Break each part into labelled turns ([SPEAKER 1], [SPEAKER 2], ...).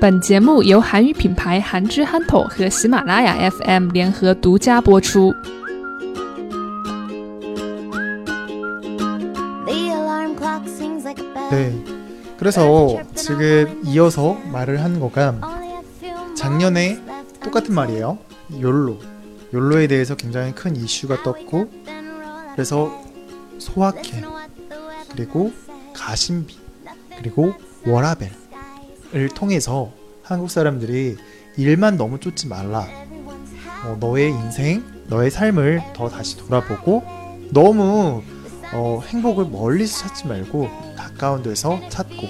[SPEAKER 1] 本节目由韩语品牌韩之憨头和喜马拉雅 FM 联合独家播出。
[SPEAKER 2] The alarm clock sings like a bell.
[SPEAKER 3] 네. 그래서 지금 이어서 말을 한 거가
[SPEAKER 2] Only a few
[SPEAKER 3] 작년에
[SPEAKER 2] moments left
[SPEAKER 3] 똑같은 말이에요. 욜로. 욜로에 대해서 굉장히 큰 이슈가 떴고 그래서 소확행 그리고 가심비 그리고 워라벨 을 통해서 한국 사람들이 일만 너무 쫓지 말라. 어, 너의 인생, 너의 삶을 더 다시 돌아보고 너무 어, 행복을 멀리서 찾지 말고 가까운 데서 찾고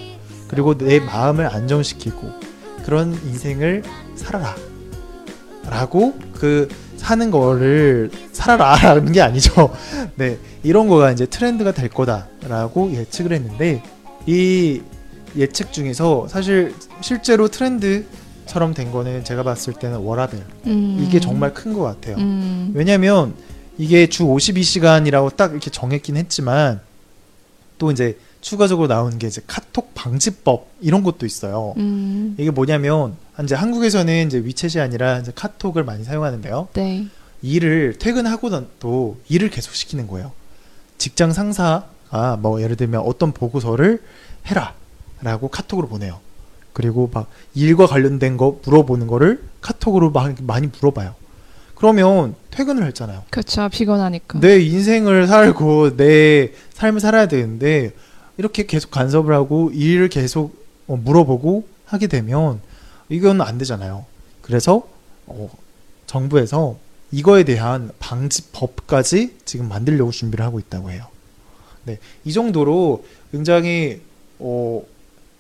[SPEAKER 3] 그리고 내 마음을 안정시키고 그런 인생을 살아라. 라고 그 사는 거를 살아라라는 게 아니죠. 네. 이런 거가 이제 트렌드가 될 거다라고 예측을 했는데 이 예측 중에서 사실 실제로 트렌드처럼 된 거는 제가 봤을 때는 워라벨
[SPEAKER 1] 음.
[SPEAKER 3] 이게 정말 큰 것 같아요.
[SPEAKER 1] 음.
[SPEAKER 3] 왜냐면 이게 주 52시간이라고 딱 이렇게 정했긴 했지만 또 이제 추가적으로 나온 게 이제 카톡 방지법 이런 것도 있어요.
[SPEAKER 1] 음.
[SPEAKER 3] 이게 뭐냐면 이제 한국에서는 이제 위챗이 아니라 이제 카톡을 많이 사용하는데요.
[SPEAKER 1] 네.
[SPEAKER 3] 일을 퇴근하고도 일을 계속 시키는 거예요. 직장 상사가 뭐 예를 들면 어떤 보고서를 해라 라고 카톡으로 보내요. 그리고 막 일과 관련된 거 물어보는 거를 카톡으로 막 많이 물어봐요. 그러면 퇴근을 했잖아요.
[SPEAKER 1] 그렇죠. 피곤하니까.
[SPEAKER 3] 내 인생을 살고 내 삶을 살아야 되는데 이렇게 계속 간섭을 하고 일을 계속 어, 물어보고 하게 되면 이건 안 되잖아요. 그래서 어, 정부에서 이거에 대한 방지법까지 지금 만들려고 준비를 하고 있다고 해요. 네, 이 정도로 굉장히 어,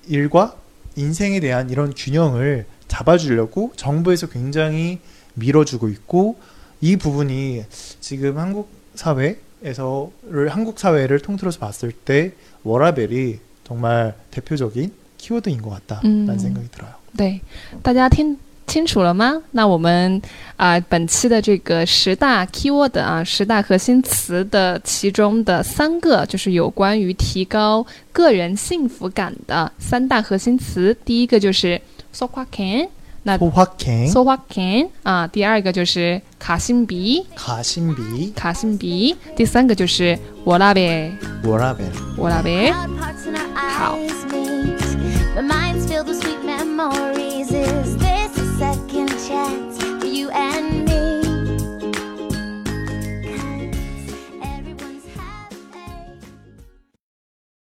[SPEAKER 3] 일과 인생에 대한 이런 균형을 잡아주려고 정부에서 굉장히 밀어주고 있고 이 부분이 지금 한국 사회에서를 한국 사회를 통틀어서 봤을 때 워라벨이 정말 대표적인 키워드인 것 같다라는
[SPEAKER 1] 음.
[SPEAKER 3] 생각이 들어요.
[SPEAKER 1] 对，大家听 清楚了吗？那我们啊本期的这个十大 keyword 啊十大核心词的其中的三个就是有关于提高个人幸福感的三大核心词。第一个就是 socqua can 那 socqua can socqua can 啊第二个就是卡辛比
[SPEAKER 3] 卡辛比
[SPEAKER 1] 卡辛比第三个就是我那边我那边
[SPEAKER 2] 我
[SPEAKER 1] 那
[SPEAKER 2] 边好 the minds feel the sweet memory